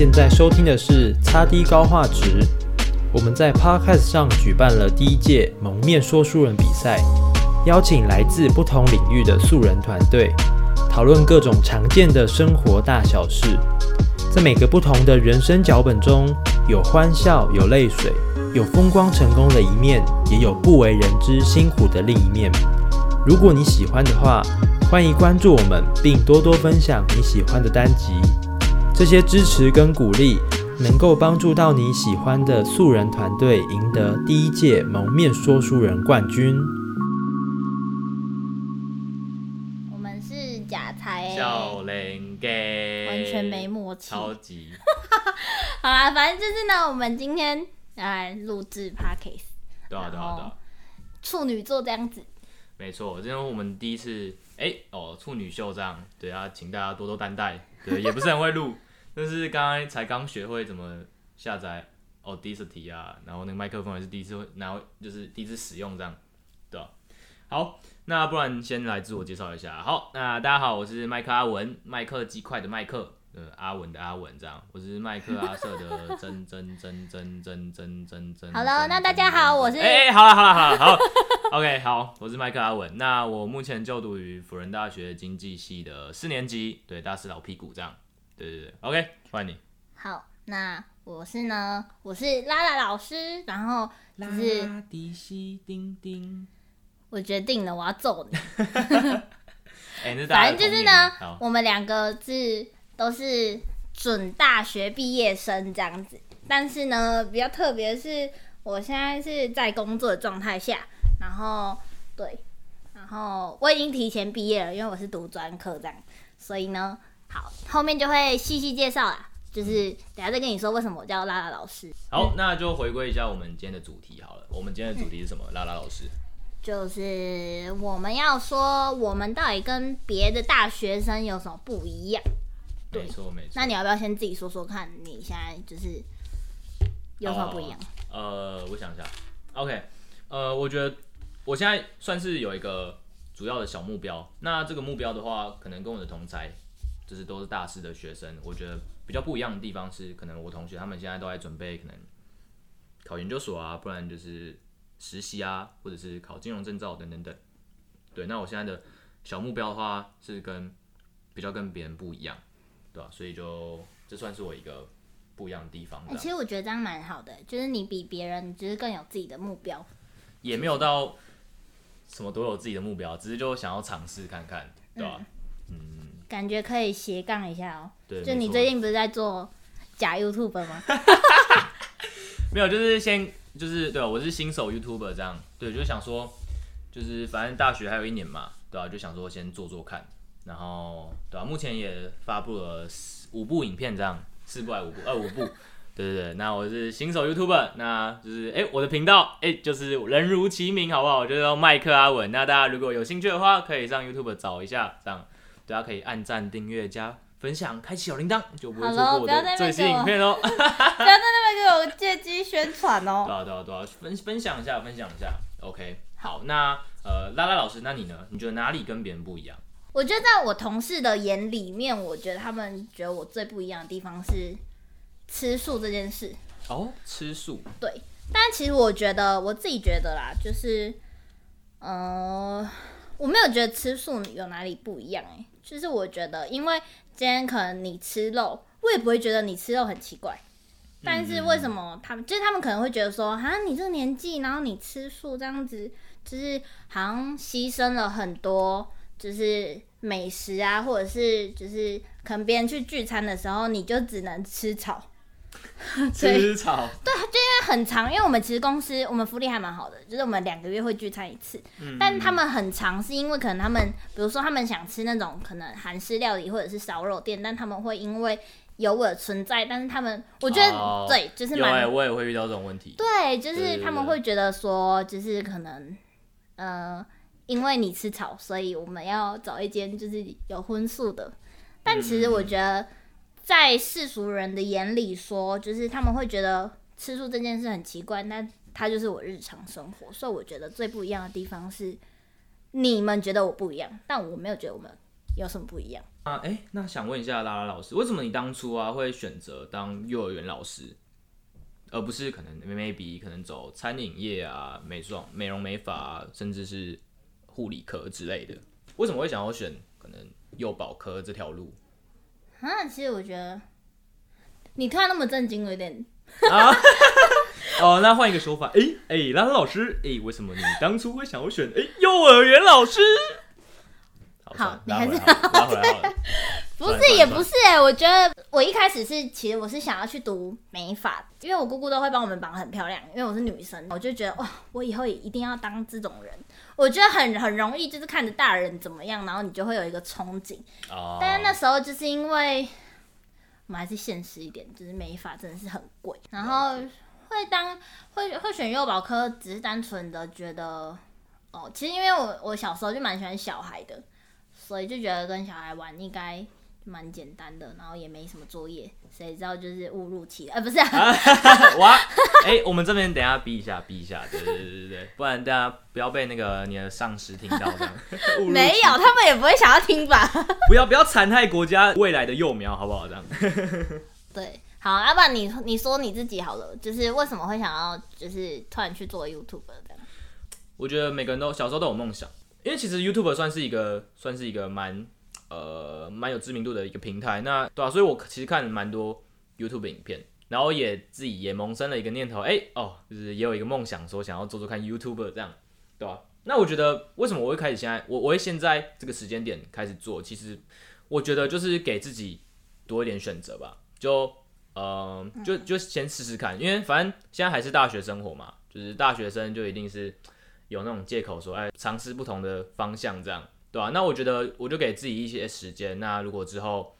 现在收听的是擦低高画质。我们在 Podcast 上举办了第一届蒙面说书人比赛，邀请来自不同领域的素人团队，讨论各种常见的生活大小事。在每个不同的人生脚本中，有欢笑，有泪水，有风光成功的一面，也有不为人知辛苦的另一面。如果你喜欢的话，欢迎关注我们，并多多分享你喜欢的单集。这些支持跟鼓励，能够帮助到你喜欢的素人团队赢得第一届蒙面说书人冠军。我们是假才，小零给完全没默契，超级。好啦，反正就是呢，我们今天来录制 Podcast，对啊对啊对啊，处女座这样子。没错，今天我们第一次哎哦处女秀这样，对啊，请大家多多担待，对，也不是很会录。但是刚刚才刚学会怎么下载 Audacity 啊，然后那个麦克风也是第一次会，然后就是第一次使用这样，对吧？好，那不然先来自我介绍一下。好，那大家好，我是麦克阿文，麦克鸡块的麦克，呃，阿文的阿文这样，我是麦克阿瑟的真真真真真真真真。好了，那大家好，我是哎哎，好了好了好了好，OK 好，我是麦克阿文，那我目前就读于辅仁大学经济系的四年级，对，大四老屁股这样。对对对，OK，欢迎你。好，那我是呢，我是拉拉老师，然后就是拉迪西丁丁，我决定了，我要揍你。欸、反正就是呢，我们两个是都是准大学毕业生这样子，但是呢，比较特别是，我现在是在工作的状态下，然后对，然后我已经提前毕业了，因为我是读专科这样，所以呢。好，后面就会细细介绍啦，就是等下再跟你说为什么我叫拉拉老师。好，那就回归一下我们今天的主题好了。我们今天的主题是什么？嗯、拉拉老师，就是我们要说我们到底跟别的大学生有什么不一样？没错没错。那你要不要先自己说说看，你现在就是有什么不一样？呃，呃，我想一下。OK，呃，我觉得我现在算是有一个主要的小目标。那这个目标的话，可能跟我的同侪。就是都是大四的学生，我觉得比较不一样的地方是，可能我同学他们现在都在准备，可能考研究所啊，不然就是实习啊，或者是考金融证照等等等。对，那我现在的小目标的话是跟比较跟别人不一样，对吧？所以就这算是我一个不一样的地方。欸，其实我觉得这样蛮好的，就是你比别人就是更有自己的目标。也没有到什么都有自己的目标，只是就想要尝试看看，对吧？感觉可以斜杠一下哦、就你最近不是在做假 YouTuber 吗？没有，就是先就是对，我是新手 YouTuber 这样。对，就想说，就是反正大学还有一年嘛，对吧、啊？就想说先做做看，然后对吧、啊？目前也发布了四五部影片，这样四部还五部？二五部。对对对，那我是新手 YouTuber，那就是哎、欸，我的频道哎、欸，就是人如其名，好不好？我就是麦克阿文。那大家如果有兴趣的话，可以上 YouTube 找一下，这样。大家可以按赞、订阅、加分享、开启小铃铛，就不会错过我的最新影片哦。不要在那边给我借机宣传哦。对啊，对啊，对啊，分分享一下，分享一下。OK，好，那呃，拉拉老师，那你呢？你觉得哪里跟别人不一样？我觉得在我同事的眼里面，我觉得他们觉得我最不一样的地方是吃素这件事。哦，吃素。对，但其实我觉得我自己觉得啦，就是呃，我没有觉得吃素有哪里不一样哎、欸。就是我觉得，因为今天可能你吃肉，我也不会觉得你吃肉很奇怪。但是为什么他们，就是他们可能会觉得说，啊，你这个年纪，然后你吃素这样子，就是好像牺牲了很多，就是美食啊，或者是就是可能别人去聚餐的时候，你就只能吃草。吃草，对，就因为很长，因为我们其实公司我们福利还蛮好的，就是我们两个月会聚餐一次，嗯、但他们很长，是因为可能他们，比如说他们想吃那种可能韩式料理或者是烧肉店，但他们会因为有我的存在，但是他们我觉得、哦、对，就是蛮、欸，我也会遇到这种问题，对，就是他们会觉得说，就是可能，呃，因为你吃草，所以我们要找一间就是有荤素的，但其实我觉得。在世俗人的眼里说，就是他们会觉得吃素这件事很奇怪，那它就是我日常生活。所以我觉得最不一样的地方是，你们觉得我不一样，但我没有觉得我们有什么不一样啊？哎、那想问一下拉拉老师，为什么你当初啊会选择当幼儿园老师，而不是可能 maybe 可能走餐饮业啊、美妆、美容美发、甚至是护理科之类的？为什么会想要选可能幼保科这条路？啊，其实我觉得你突然那么震惊，有点 啊。哦，那换一个说法，哎、欸、哎、欸，拉拉老师，哎、欸，为什么你当初会想要选哎、欸、幼儿园老师？好，好你还是拉回来。不是也不是哎、欸，我觉得我一开始是其实我是想要去读美发，因为我姑姑都会帮我们绑很漂亮，因为我是女生，我就觉得哇，我以后也一定要当这种人。我觉得很很容易，就是看着大人怎么样，然后你就会有一个憧憬。哦。但是那时候就是因为我们还是现实一点，就是美发真的是很贵，然后会当会会选幼保科，只是单纯的觉得哦，其实因为我我小时候就蛮喜欢小孩的。所以就觉得跟小孩玩应该蛮简单的，然后也没什么作业，谁知道就是误入歧途，呃，不是啊，哇，哎、欸，我们这边等一下逼一下，逼一下，对对对对对，不然大家不要被那个你的上司听到这样。没有，他们也不会想要听吧？不要不要残害国家未来的幼苗，好不好？这样。对，好，要不然你你说你自己好了，就是为什么会想要就是突然去做 YouTube 这样？我觉得每个人都小时候都有梦想。因为其实 YouTube 算是一个算是一个蛮呃蛮有知名度的一个平台，那对啊，所以我其实看蛮多 YouTube 影片，然后也自己也萌生了一个念头，哎哦，就是也有一个梦想，说想要做做看 YouTuber 这样，对吧？那我觉得为什么我会开始现在我我会现在这个时间点开始做，其实我觉得就是给自己多一点选择吧，就呃就就先试试看，因为反正现在还是大学生活嘛，就是大学生就一定是。有那种借口说，哎，尝试不同的方向，这样，对吧、啊？那我觉得，我就给自己一些时间。那如果之后，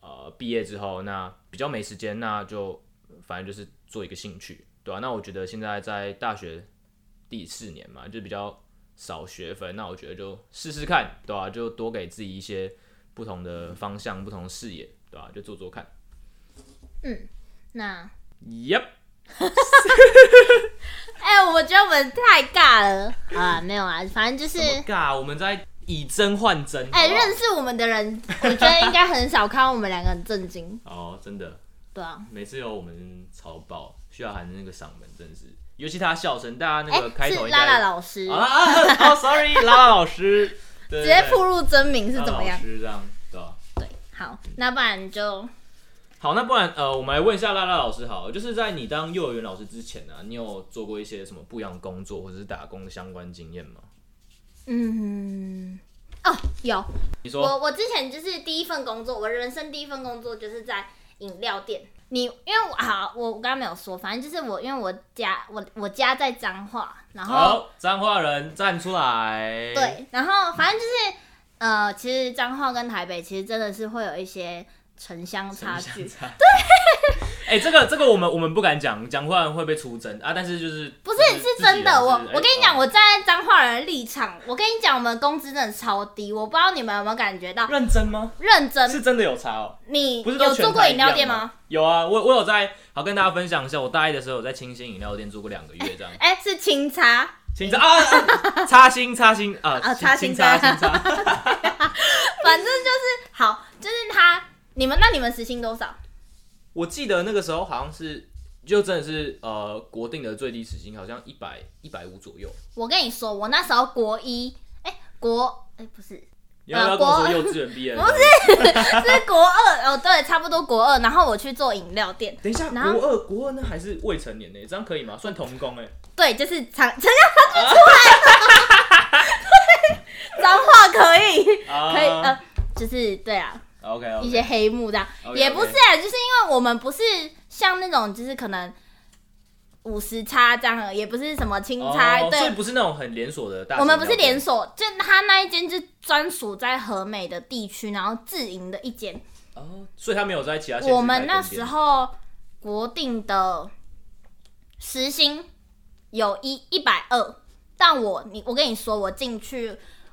呃，毕业之后，那比较没时间，那就反正就是做一个兴趣，对吧、啊？那我觉得现在在大学第四年嘛，就比较少学分，那我觉得就试试看，对吧、啊？就多给自己一些不同的方向、不同视野，对吧、啊？就做做看。嗯，那，Yep。哎、欸，我觉得我们太尬了啊！没有啊，反正就是尬。我们在以真换真。哎、欸，认识我们的人，我觉得应该很少看到我们两个很震惊。哦，真的。对啊。每次有我们超爆，需要喊的那个嗓门，真的是，尤其他笑声，大家那个开头、欸、是拉拉老师啊啊！哦，sorry，拉拉老师，直接暴露真名是怎么样？老师这样，对吧？对，好，那不然就。好，那不然呃，我们来问一下拉拉老师，好了，就是在你当幼儿园老师之前呢、啊，你有做过一些什么不一样的工作，或者是打工的相关经验吗？嗯，哦，有。你说，我我之前就是第一份工作，我人生第一份工作就是在饮料店。你因为我好，我我刚刚没有说，反正就是我因为我家我我家在彰化，然后好彰化人站出来。对，然后反正就是呃，其实彰化跟台北其实真的是会有一些。城乡差距，差对，哎、欸，这个这个我们我们不敢讲，讲话会被出征啊。但是就是不是是真的，我我跟你讲，我站在彰化人的立场，我跟你讲，我们工资真的超低，我不知道你们有没有感觉到？认真吗？认真是真的有差哦。你不是有做过饮料店吗？有啊，我我有在，好跟大家分享一下，我大一的时候有在清新饮料店做过两个月这样。哎、欸欸，是清茶，清茶啊，擦心擦心啊啊，擦心擦心擦，反正就是好，就是他。你们那你们时薪多少？我记得那个时候好像是，就真的是呃国定的最低时薪，好像一百一百五左右。我跟你说，我那时候国一，哎、欸、国哎、欸、不是，你要不要跟我说幼稚园毕业？不是，是国二哦，对，差不多国二。然后我去做饮料店。等一下，国二国二那还是未成年呢，这样可以吗？算童工哎。对，就是长成要发出来。对，脏话可以，可以呃，就是对啊。OK，, okay. 一些黑幕这样 okay. 也不是啊，就是因为我们不是像那种就是可能五十差这样，也不是什么清差，oh, 对，所以不是那种很连锁的大。我们不是连锁，就他那一间是专属在和美的地区，然后自营的一间。哦，oh, 所以他没有在其他。我们那时候国定的时薪有一一百二，但我你我跟你说，我进去，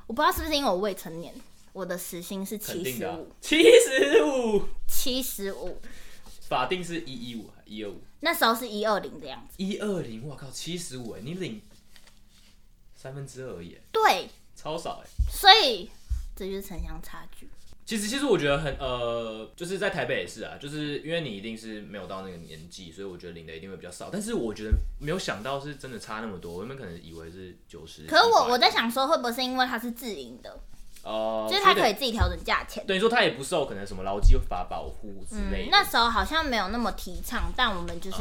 我不知道是不是因为我未成年。我的时薪是七十五，七十五，七十五，法定是一一五还一二五？那时候是一二零的样子。一二零，我靠，七十五哎，你领三分之二而已。对，超少哎。所以这就是城乡差距。其实，其实我觉得很呃，就是在台北也是啊，就是因为你一定是没有到那个年纪，所以我觉得领的一定会比较少。但是我觉得没有想到是真的差那么多，我们可能以为是九十。可是我我在想说，会不会是因为它是自营的？哦、呃，就是他可以自己调整价钱。等于说他也不受可能什么劳基法保护之类的、嗯。那时候好像没有那么提倡，但我们就是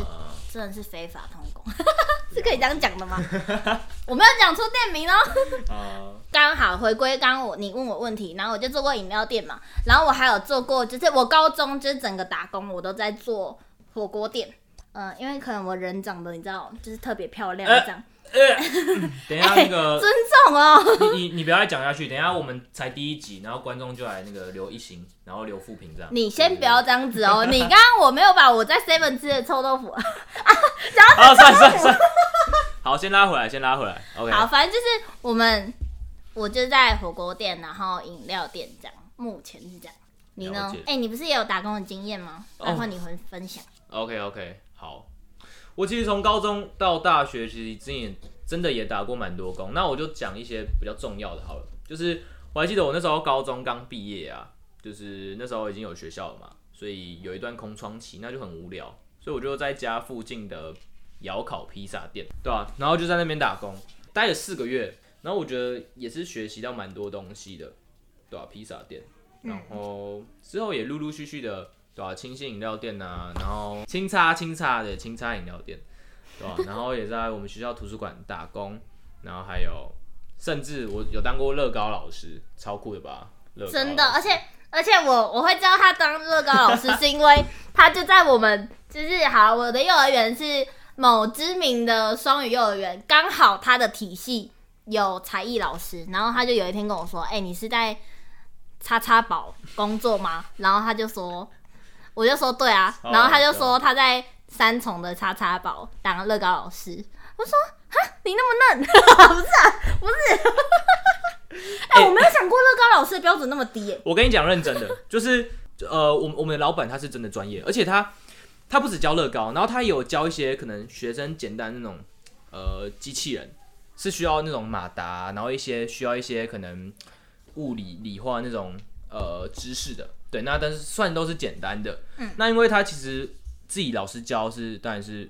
真的是非法通工，呃、是可以这样讲的吗？我没有讲出店名哦。刚、呃、好回归刚刚我你问我问题，然后我就做过饮料店嘛，然后我还有做过，就是我高中就是整个打工我都在做火锅店。嗯、呃，因为可能我人长得你知道，就是特别漂亮这样。呃 等一下那个、欸、尊重哦，你你你不要再讲下去，等一下我们才第一集，然后观众就来那个留一行，然后留负评这样。你先不要这样子哦，你刚刚我没有把我在 Seven 吃的臭豆腐 啊，好，算算算，好，先拉回来，先拉回来，OK。好，反正就是我们，我就在火锅店，然后饮料店这样，目前是这样。你呢？哎、欸，你不是也有打工的经验吗？待会你会分享。Oh, OK OK，好。我其实从高中到大学，其实之前真的也打过蛮多工。那我就讲一些比较重要的好了。就是我还记得我那时候高中刚毕业啊，就是那时候已经有学校了嘛，所以有一段空窗期，那就很无聊，所以我就在家附近的窑烤披萨店，对吧、啊？然后就在那边打工，待了四个月。然后我觉得也是学习到蛮多东西的，对吧、啊？披萨店，然后之后也陆陆续续的。对啊，清新饮料店呐、啊，然后清茶清茶的清茶饮料店，对吧、啊？然后也在我们学校图书馆打工，然后还有，甚至我有当过乐高老师，超酷的吧？真的，而且而且我我会知道他当乐高老师，是因为他就在我们就是好，我的幼儿园是某知名的双语幼儿园，刚好他的体系有才艺老师，然后他就有一天跟我说：“哎、欸，你是在叉叉宝工作吗？”然后他就说。我就说对啊，然后他就说他在三重的叉叉堡当乐高老师。我说哈，你那么嫩，不是啊，不是。哎、欸，我没有想过乐高老师的标准那么低。我跟你讲认真的，就是呃，我我们的老板他是真的专业，而且他他不止教乐高，然后他也有教一些可能学生简单那种呃机器人，是需要那种马达，然后一些需要一些可能物理理化那种呃知识的。对，那但是算都是简单的。嗯，那因为他其实自己老师教是，当然是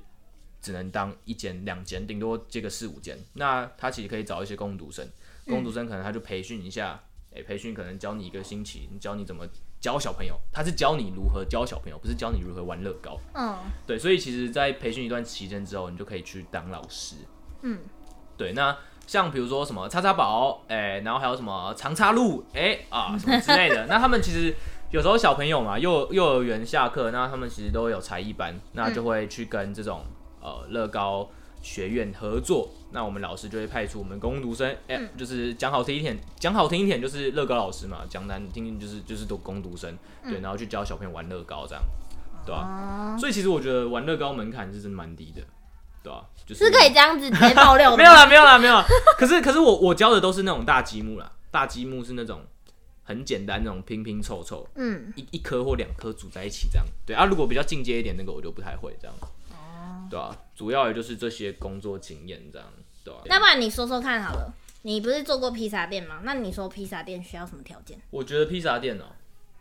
只能当一间、两间，顶多接个四五间。那他其实可以找一些工读生，工读生可能他就培训一下，哎、培训可能教你一个星期，教你怎么教小朋友。他是教你如何教小朋友，不是教你如何玩乐高。嗯，对，所以其实，在培训一段期间之后，你就可以去当老师。嗯，对，那。像比如说什么叉叉宝，哎、欸，然后还有什么长叉路，哎、欸、啊什么之类的。那他们其实有时候小朋友嘛，幼幼儿园下课，那他们其实都有才艺班，那就会去跟这种呃乐高学院合作。那我们老师就会派出我们工读生，哎、欸，就是讲好听一点，讲好听一点就是乐高老师嘛，讲难听就是就是读工读生，对，然后去教小朋友玩乐高这样，对吧、啊？所以其实我觉得玩乐高门槛是真的蛮低的。对啊，就是，是可以这样子直接爆料的。没有啦，没有啦，没有啦。可是，可是我我教的都是那种大积木啦，大积木是那种很简单那种拼拼凑凑，嗯，一一颗或两颗组在一起这样。对啊，如果比较进阶一点，那个我就不太会这样。哦，对啊，主要也就是这些工作经验这样。对啊，那不然你说说看好了，你不是做过披萨店吗？那你说披萨店需要什么条件？我觉得披萨店哦、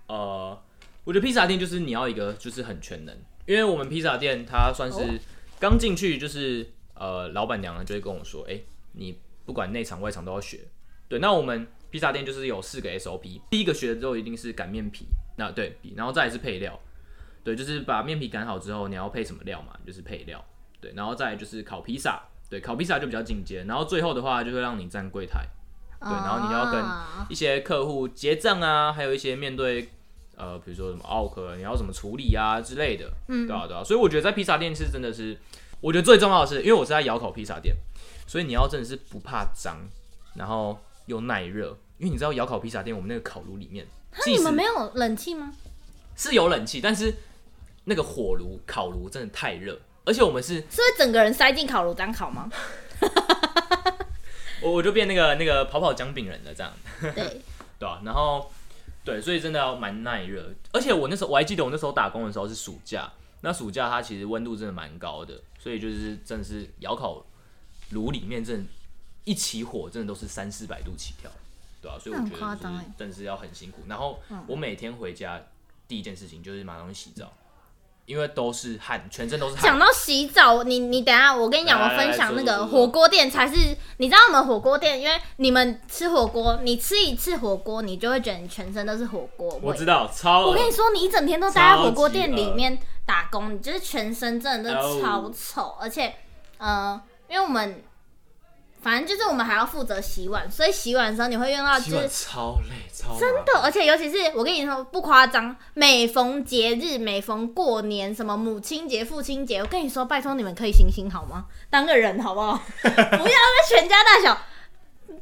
喔，呃，我觉得披萨店就是你要一个就是很全能，因为我们披萨店它算是。哦刚进去就是呃，老板娘呢就会跟我说，哎、欸，你不管内场外场都要学。对，那我们披萨店就是有四个 SOP，第一个学的之后一定是擀面皮，那对，然后再来是配料，对，就是把面皮擀好之后你要配什么料嘛，就是配料，对，然后再来就是烤披萨，对，烤披萨就比较进阶，然后最后的话就会让你站柜台，对，然后你要跟一些客户结账啊，还有一些面对。呃，比如说什么奥客，你要怎么处理啊之类的，嗯，对啊，对啊，所以我觉得在披萨店是真的是，我觉得最重要的是，因为我是在窑口披萨店，所以你要真的是不怕脏，然后又耐热，因为你知道窑烤披萨店我们那个烤炉里面，那你们没有冷气吗？是有冷气，但是那个火炉烤炉真的太热，而且我们是是会整个人塞进烤炉当烤吗？我我就变那个那个跑跑姜饼人了这样，对 对啊，然后。对，所以真的要蛮耐热，而且我那时候我还记得我那时候打工的时候是暑假，那暑假它其实温度真的蛮高的，所以就是真的是窑烤炉里面真的，一起火真的都是三四百度起跳，对啊，所以我觉得真的是要很辛苦。然后我每天回家第一件事情就是马上洗澡。因为都是汗，全身都是汗。讲到洗澡，你你等下，我跟你讲，我分享那个火锅店才是。你知道我们火锅店，因为你们吃火锅，你吃一次火锅，你就会觉得你全身都是火锅味。我知道，超。我跟你说，你一整天都待在火锅店里面打工，你就是全身真的都超臭，而且，呃，因为我们。反正就是我们还要负责洗碗，所以洗碗的时候你会用到就是超累，超真的，而且尤其是我跟你说不夸张，每逢节日，每逢过年，什么母亲节、父亲节，我跟你说，拜托你们可以行行好吗？当个人好不好？不要那全家大小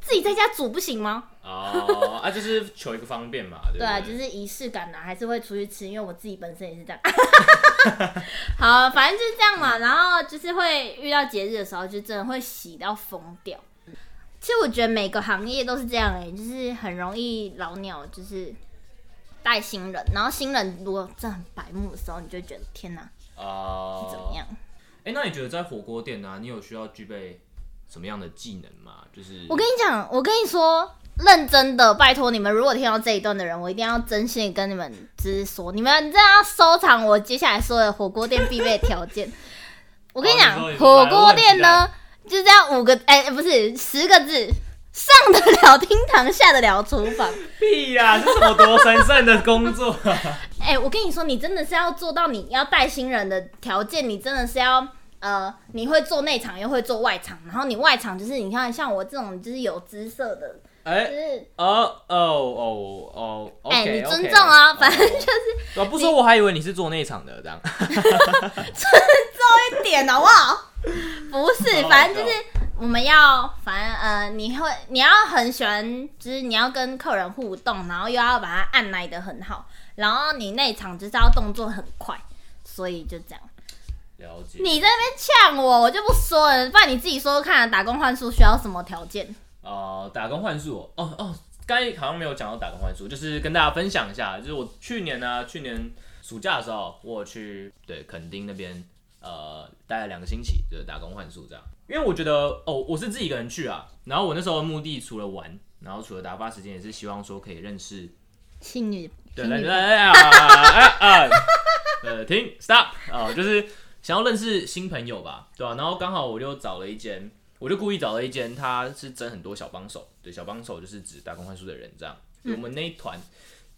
自己在家煮不行吗？哦，啊，就是求一个方便嘛，对，对，对啊，就是仪式感呐，还是会出去吃，因为我自己本身也是这样。好，反正就是这样嘛，然后就是会遇到节日的时候，就真的会洗到疯掉。其实我觉得每个行业都是这样哎、欸，就是很容易老鸟，就是带新人，然后新人如果真的很白目的时候，你就觉得天哪，啊，是怎么样？哎、欸，那你觉得在火锅店呢、啊，你有需要具备什么样的技能吗？就是我跟你讲，我跟你说。认真的，拜托你们，如果听到这一段的人，我一定要真心跟你们直说，你们真的要收藏我接下来说的火锅店必备条件。我跟你讲，火锅店呢，就是这样五个，哎、欸，不是十个字，上得了厅堂，下得了厨房。屁呀、啊，这是什么多神圣的工作、啊？哎、欸，我跟你说，你真的是要做到你要带新人的条件，你真的是要呃，你会做内场又会做外场，然后你外场就是你看像我这种就是有姿色的。哎，哦哦哦哦，哎，你尊重啊，反正就是，我不说我还以为你是做内场的这样，尊重一点好不好？不是，反正就是我们要，反正呃，你会你要很喜欢，就是你要跟客人互动，然后又要把它按耐的很好，然后你内场就是要动作很快，所以就这样。了解。你在那边呛我，我就不说了，不然你自己说说看，打工换宿需要什么条件？呃，打工换宿哦哦，刚才好像没有讲到打工换宿，就是跟大家分享一下，就是我去年呢、啊，去年暑假的时候，我去对垦丁那边呃待了两个星期，就是打工换宿这样。因为我觉得哦，我是自己一个人去啊，然后我那时候的目的除了玩，然后除了打发时间，也是希望说可以认识新女，对对对啊啊 呃停 stop 啊，就是想要认识新朋友吧，对吧、啊？然后刚好我就找了一间。我就故意找了一间，他是征很多小帮手，对，小帮手就是指打工换宿的人这样。嗯、我们那一团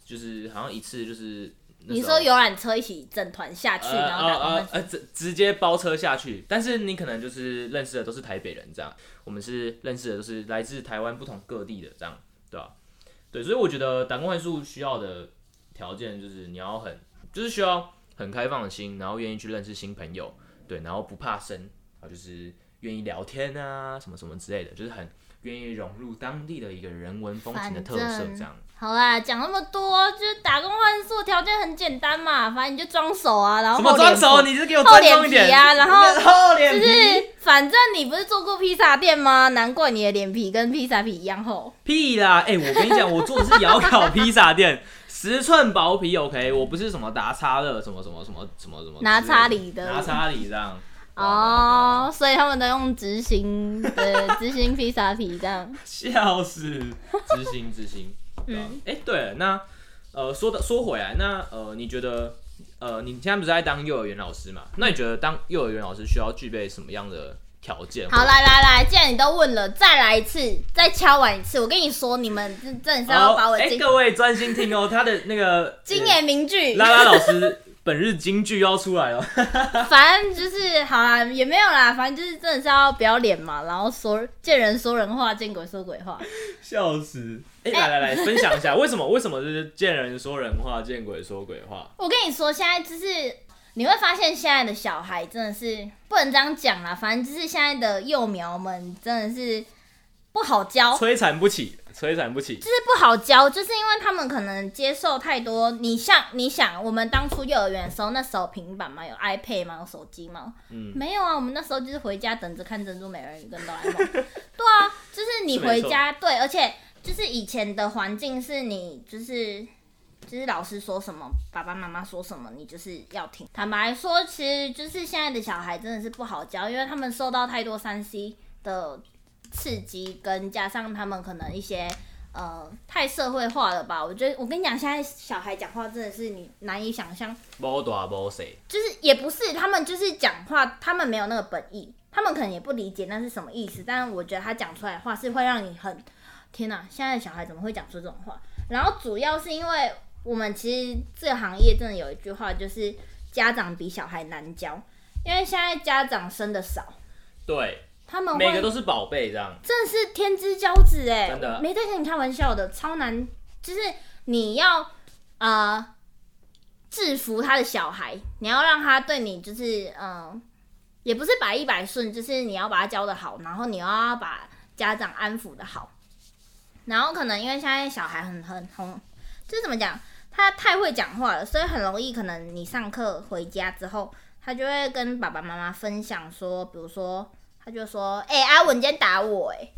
就是好像一次就是你说游览车一起整团下去，呃、然后打工换宿呃，直、呃、直接包车下去，但是你可能就是认识的都是台北人这样，我们是认识的都是来自台湾不同各地的这样，对吧、啊？对，所以我觉得打工换宿需要的条件就是你要很就是需要很开放的心，然后愿意去认识新朋友，对，然后不怕生啊，就是。愿意聊天啊，什么什么之类的，就是很愿意融入当地的一个人文风情的特色，这样。好啦，讲那么多，就是打工换宿条件很简单嘛，反正你就装熟啊，然后什么装熟？你是给我厚脸皮啊，然后 就是反正你不是做过披萨店吗？难怪你的脸皮跟披萨皮一样厚。屁啦！哎、欸，我跟你讲，我做的是窑烤披萨店，十寸薄皮，OK，我不是什么达叉的，什么什么什么什么什么拿叉里的，拿叉里这样。哦，oh, 所以他们都用执行，对，执行披萨皮这样，笑死，执行执行，嗯，哎、欸，对了，那呃，说的说回来，那呃，你觉得呃，你现在不是在当幼儿园老师嘛？那你觉得当幼儿园老师需要具备什么样的条件？好，来来来，既然你都问了，再来一次，再敲完一次，我跟你说，你们真的是要把我，哎、欸，各位专心听哦，他的那个 金言名句，拉拉老师。本日金句要出来了，反正就是好啦，也没有啦，反正就是真的是要不要脸嘛，然后说见人说人话，见鬼说鬼话，笑死！哎、欸，来来来，分享一下为什么？为什么就是见人说人话，见鬼说鬼话？我跟你说，现在就是你会发现，现在的小孩真的是不能这样讲啦，反正就是现在的幼苗们真的是不好教，摧残不起。摧残不起，就是不好教，就是因为他们可能接受太多。你像你想，我们当初幼儿园的时候，那时候平板嘛，有 iPad 嘛，有手机嘛，嗯，没有啊。我们那时候就是回家等着看珍珠美人鱼跟哆啦 A 梦。对啊，就是你回家，对，而且就是以前的环境是你就是就是老师说什么，爸爸妈妈说什么，你就是要听。坦白说，其实就是现在的小孩真的是不好教，因为他们受到太多三 C 的。刺激跟加上他们可能一些呃太社会化了吧？我觉得我跟你讲，现在小孩讲话真的是你难以想象。无大无小，就是也不是他们就是讲话，他们没有那个本意，他们可能也不理解那是什么意思。但是我觉得他讲出来的话是会让你很天哪，现在的小孩怎么会讲出这种话？然后主要是因为我们其实这个行业真的有一句话，就是家长比小孩难教，因为现在家长生的少，对。他们每个都是宝贝，这样。真的是天之骄子哎，真的。没在跟你开玩笑的，超难，就是你要啊、呃、制服他的小孩，你要让他对你就是嗯、呃，也不是百依百顺，就是你要把他教的好，然后你要把家长安抚的好，然后可能因为现在小孩很很很，就是怎么讲，他太会讲话了，所以很容易可能你上课回家之后，他就会跟爸爸妈妈分享说，比如说。他就说：“哎、欸，阿文今天打我、欸，哎，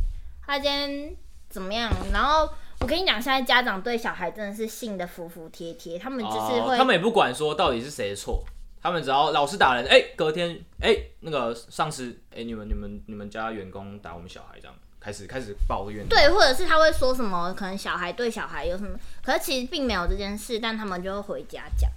他今天怎么样？然后我跟你讲，现在家长对小孩真的是信的服服帖帖，他们就是会、哦，他们也不管说到底是谁的错，他们只要老师打人，哎、欸，隔天，哎、欸，那个上司，哎、欸，你们、你们、你们家员工打我们小孩，这样开始开始抱怨。对，或者是他会说什么？可能小孩对小孩有什么？可是其实并没有这件事，但他们就会回家讲。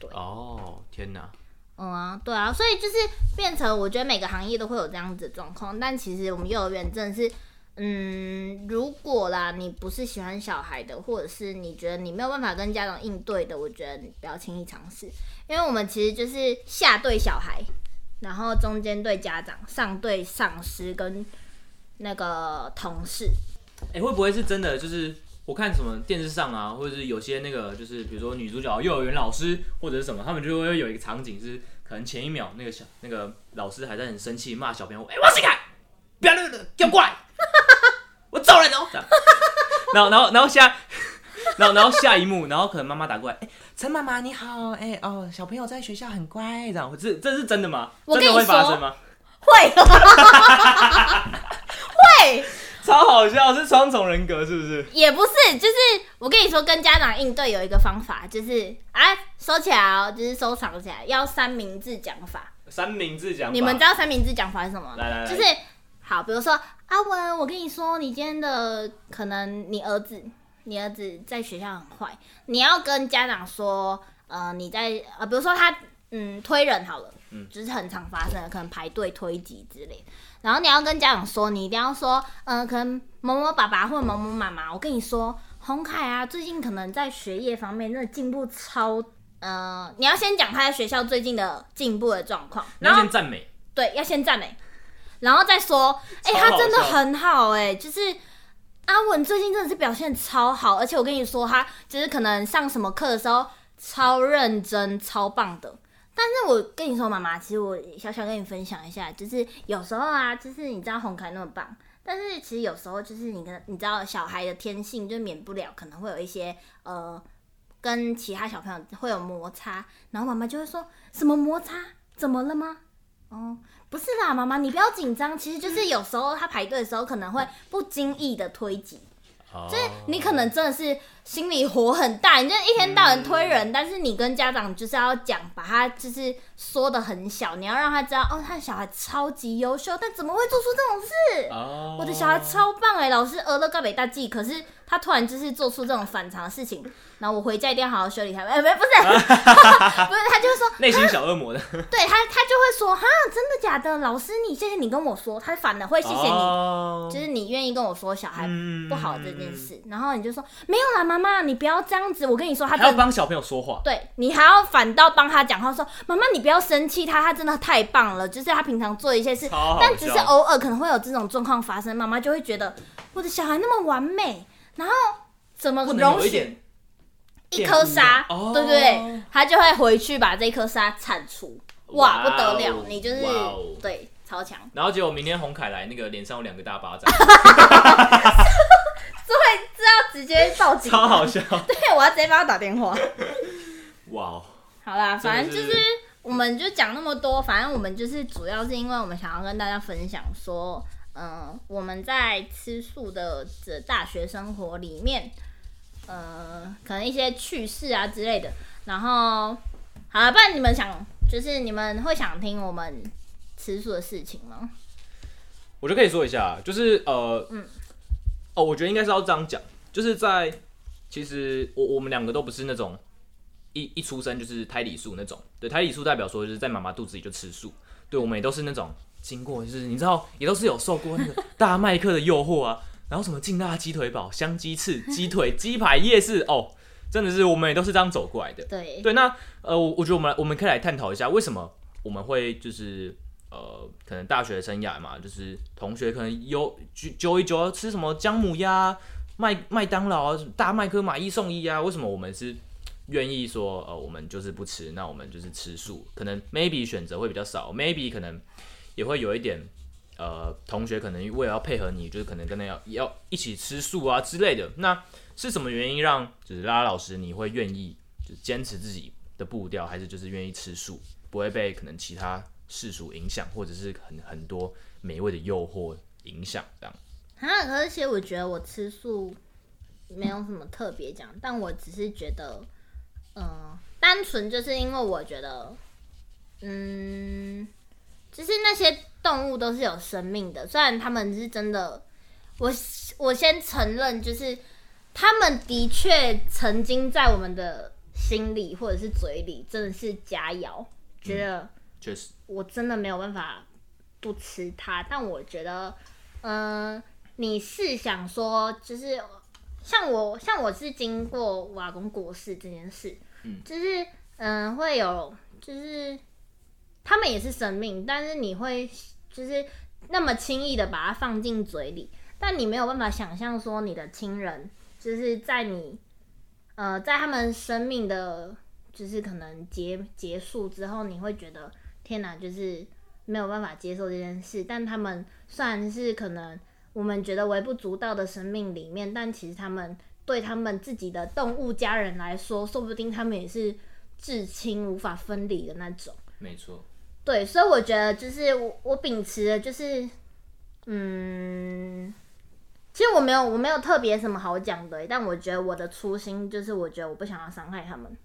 对，哦，天哪！”嗯啊，对啊，所以就是变成我觉得每个行业都会有这样子的状况，但其实我们幼儿园真的是，嗯，如果啦你不是喜欢小孩的，或者是你觉得你没有办法跟家长应对的，我觉得你不要轻易尝试，因为我们其实就是下对小孩，然后中间对家长，上对上司跟那个同事。哎、会不会是真的？就是我看什么电视上啊，或者是有些那个，就是比如说女主角幼儿园老师或者是什么，他们就会有一个场景是。可能前一秒那个小那个老师还在很生气骂小朋友，哎、欸，王新凯，不要那个，给我过来，我揍人哦。然后然后然后下，然后然后下一幕，然后可能妈妈打过来，哎、欸，陈妈妈你好，哎、欸、哦，小朋友在学校很乖，这样，这这是真的吗？真的会发生吗？会，会。超好笑，是双重人格是不是？也不是，就是我跟你说，跟家长应对有一个方法，就是啊，收起来哦，就是收藏起来，要三明治讲法。三明治讲法，你们知道三明治讲法是什么？来来来，就是好，比如说阿文，我跟你说，你今天的可能你儿子，你儿子在学校很坏，你要跟家长说，呃，你在呃，比如说他嗯推人好了，嗯，就是很常发生的，可能排队推挤之类。然后你要跟家长说，你一定要说，嗯、呃，可能某某爸爸或某某妈妈，我跟你说，洪凯啊，最近可能在学业方面真的进步超，呃，你要先讲他在学校最近的进步的状况，然后先赞美，对，要先赞美，然后再说，哎、欸，他真的很好、欸，哎，就是阿文最近真的是表现超好，而且我跟你说，他就是可能上什么课的时候超认真、超棒的。但是我跟你说，妈妈，其实我小小跟你分享一下，就是有时候啊，就是你知道红凯那么棒，但是其实有时候就是你跟你知道小孩的天性，就免不了可能会有一些呃跟其他小朋友会有摩擦，然后妈妈就会说什么摩擦？怎么了吗？哦，不是啦，妈妈你不要紧张，其实就是有时候他排队的时候可能会不经意的推挤，就是你可能真的是。心里火很大，你就一天到晚推人，嗯，但是你跟家长就是要讲，把他就是说的很小，你要让他知道，哦，他的小孩超级优秀，但怎么会做出这种事？哦，我的小孩超棒哎，老师俄勒告北大记，可是他突然就是做出这种反常的事情，然后我回家一定要好好修理他。哎，不是，不是，不是，他就会说内心小恶魔的，对他，他就会说，哈，真的假的？老师，你谢谢你跟我说，他反而会谢谢你，哦，就是你愿意跟我说小孩不好这件事，嗯，然后你就说没有啦，妈。妈妈，你不要这样子。我跟你说，他还要帮小朋友说话。对，你还要反倒帮他讲话，说妈妈，你不要生气，他他真的太棒了。就是他平常做一些事，但只是偶尔可能会有这种状况发生，妈妈就会觉得我的小孩那么完美，然后怎么容许一颗沙？对不对？他就会回去把这颗沙铲除。哇，不得了！你就是对超强。然后结果明天洪凯来，那个脸上有两个大巴掌。是会知道直接报警，超好笑。对，我要直接帮他打电话。哇、wow，好啦，反正就是我们就讲那么多，反正我们就是主要是因为我们想要跟大家分享说，嗯、呃，我们在吃素的这大学生活里面，呃，可能一些趣事啊之类的。然后，好了，不然你们想，就是你们会想听我们吃素的事情吗？我就可以说一下，就是呃，嗯。哦，我觉得应该是要这样讲，就是在其实我我们两个都不是那种一一出生就是胎里素那种，对，胎里素代表说就是在妈妈肚子里就吃素，对，我们也都是那种经过就是你知道也都是有受过那个 大麦克的诱惑啊，然后什么劲辣鸡腿堡、香鸡翅、鸡腿、鸡排、夜市哦，真的是我们也都是这样走过来的。对对，那呃，我我觉得我们我们可以来探讨一下为什么我们会就是。呃，可能大学生涯嘛，就是同学可能有揪一揪吃什么姜母鸭、麦麦当劳、大麦克买一送一啊。为什么我们是愿意说呃，我们就是不吃，那我们就是吃素？可能 maybe 选择会比较少，maybe 可能也会有一点呃，同学可能为了要配合你，就是可能跟他要要一起吃素啊之类的。那是什么原因让就是拉拉老师你会愿意就是坚持自己的步调，还是就是愿意吃素，不会被可能其他？世俗影响，或者是很很多美味的诱惑影响，这样。啊，而且我觉得我吃素没有什么特别讲，但我只是觉得，嗯、单纯就是因为我觉得，嗯，就是那些动物都是有生命的，虽然他们是真的，我我先承认，就是他们的确曾经在我们的心里或者是嘴里真的是佳肴，觉得。嗯我真的没有办法不吃它，但我觉得，嗯、呃，你是想说，就是像我，像我是经过我阿公过世这件事，嗯，就是嗯、呃，会有，就是他们也是生命，但是你会就是那么轻易的把它放进嘴里，但你没有办法想象说你的亲人就是在你，呃，在他们生命的，就是可能结结束之后，你会觉得。天哪，就是没有办法接受这件事。但他们虽然是可能我们觉得微不足道的生命里面，但其实他们对他们自己的动物家人来说，说不定他们也是至亲无法分离的那种。没错。对，所以我觉得就是我我秉持的就是，嗯，其实我没有我没有特别什么好讲的，但我觉得我的初心就是，我觉得我不想要伤害他们。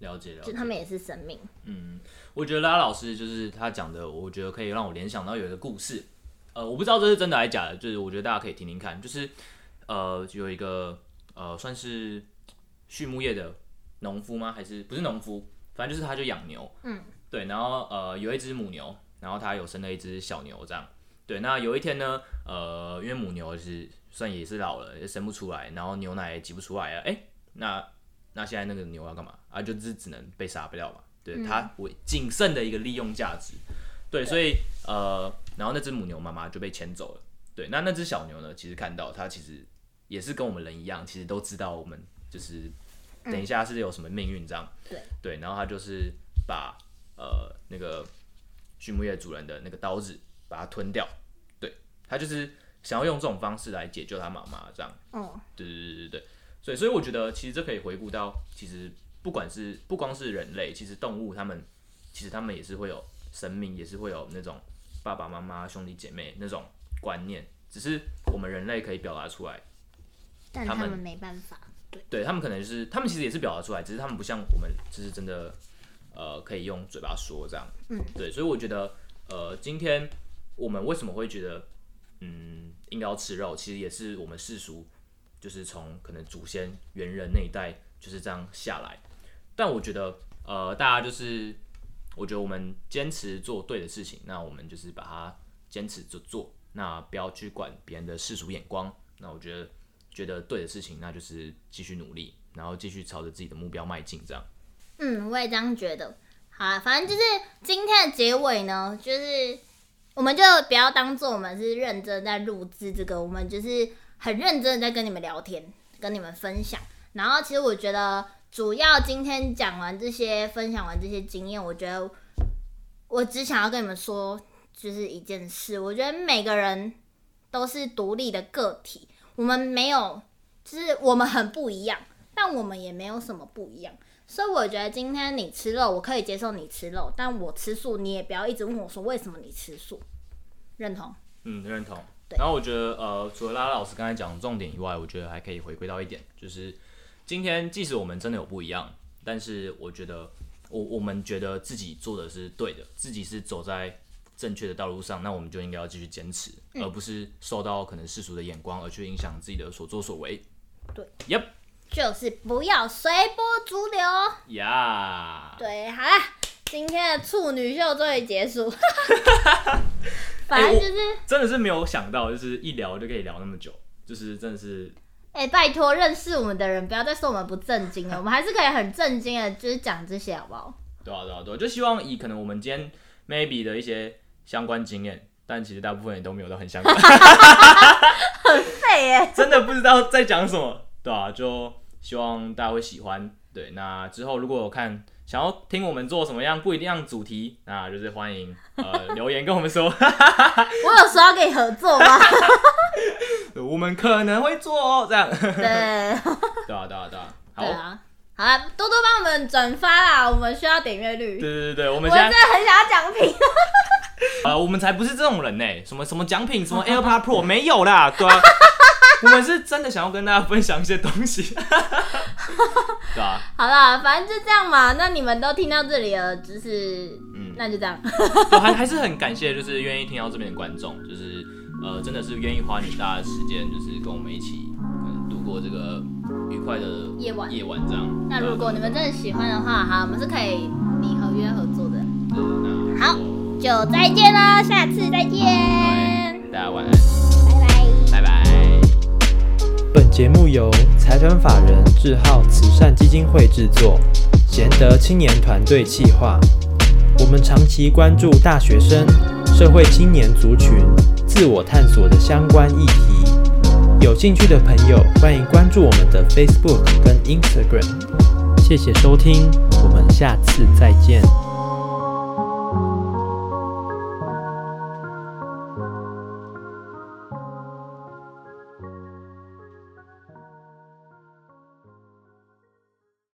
了解了解，就他们也是生命。嗯，我觉得拉拉老师就是他讲的，我觉得可以让我联想到有一个故事。呃，我不知道这是真的还是假的，就是我觉得大家可以听听看。就是呃，有一个呃，算是畜牧业的农夫吗？还是不是农夫？反正就是他就养牛。嗯，对。然后呃，有一只母牛，然后他有生了一只小牛，这样。对。那有一天呢，呃，因为母牛是算也是老了，也生不出来，然后牛奶也挤不出来啊。哎、欸，那。那现在那个牛要干嘛啊？就是只能被杀掉嘛。对、嗯、它为仅剩的一个利用价值。对，所以呃，然后那只母牛妈妈就被牵走了。对，那那只小牛呢？其实看到它其实也是跟我们人一样，其实都知道我们就是等一下是有什么命运这样。对、然后它就是把呃那个畜牧业主人的那个刀子把它吞掉。对，它就是想要用这种方式来解救它妈妈这样。哦，对对对对对。所以，所以我觉得其实这可以回顾到，其实不管是不光是人类，其实动物它们其实它们也是会有生命，也是会有那种爸爸妈妈、兄弟姐妹那种观念，只是我们人类可以表达出来，但他们没办法。对，对他们可能就是他们其实也是表达出来，只是他们不像我们，就是真的呃可以用嘴巴说这样。嗯，对，所以我觉得呃今天我们为什么会觉得嗯应该要吃肉，其实也是我们世俗。就是从可能祖先猿人那一代就是这样下来，但我觉得呃，大家就是我觉得我们坚持做对的事情，那我们就是把它坚持着做，那不要去管别人的世俗眼光。那我觉得觉得对的事情，那就是继续努力，然后继续朝着自己的目标迈进，这样。嗯，我也这样觉得。好，反正就是今天的结尾呢，就是我们就不要当做我们是认真在录制这个，我们就是。很认真的在跟你们聊天，跟你们分享。然后其实我觉得，主要今天讲完这些，分享完这些经验，我觉得我只想要跟你们说，就是一件事。我觉得每个人都是独立的个体，我们没有，就是我们很不一样，但我们也没有什么不一样。所以我觉得今天你吃肉，我可以接受你吃肉，但我吃素，你也不要一直问我说为什么你吃素。认同？嗯，认同。然后我觉得，呃，除了拉拉老师刚才讲的重点以外，我觉得还可以回归到一点，就是今天即使我们真的有不一样，但是我觉得我我们觉得自己做的是对的，自己是走在正确的道路上，那我们就应该要继续坚持，而不是受到可能世俗的眼光而去影响自己的所作所为。对，Yep，就是不要随波逐流。呀、yeah，对，好啦，今天的处女秀终于结束。反正就是、欸、真的是没有想到，就是一聊就可以聊那么久，就是真的是。哎、欸，拜托认识我们的人不要再说我们不正经了，我们还是可以很正经的，就是讲这些，好不好？对啊，对啊，对啊，就 希望以可能我们今天 maybe 的一些相关经验，但其实大部分也都没有都很相关，很废耶，真的不知道在讲什么，对啊，就希望大家会喜欢。对，那之后如果有看想要听我们做什么样不一定样主题，那就是欢迎呃 留言跟我们说。我有说要跟你合作吗？我们可能会做哦，这样。对。对啊，对啊，对啊。好。对啊。好啦，多多帮我们转发啦，我们需要点阅率。对对对，我们现在我真的很想要奖品。啊，我们才不是这种人呢，什么什么奖品，什么 AirPod Pro 没有啦，对啊。我们是真的想要跟大家分享一些东西。对啊。好啦，反正就这样嘛。那你们都听到这里了，就是嗯，那就这样。我还还是很感谢，就是愿意听到这边的观众，就是呃，真的是愿意花你大家的时间，就是跟我们一起过这个愉快的夜晚夜晚这样。那如果你们真的喜欢的话，好，我们是可以拟合约合作的。对，那好，就再见喽，下次再见。大家晚安，拜拜，拜拜。本节目由财团法人智浩慈善基金会制作，贤德青年团队企划。我们长期关注大学生、社会青年族群自我探索的相关议题。有兴趣的朋友，欢迎关注我们的 Facebook 跟 Instagram。谢谢收听，我们下次再见。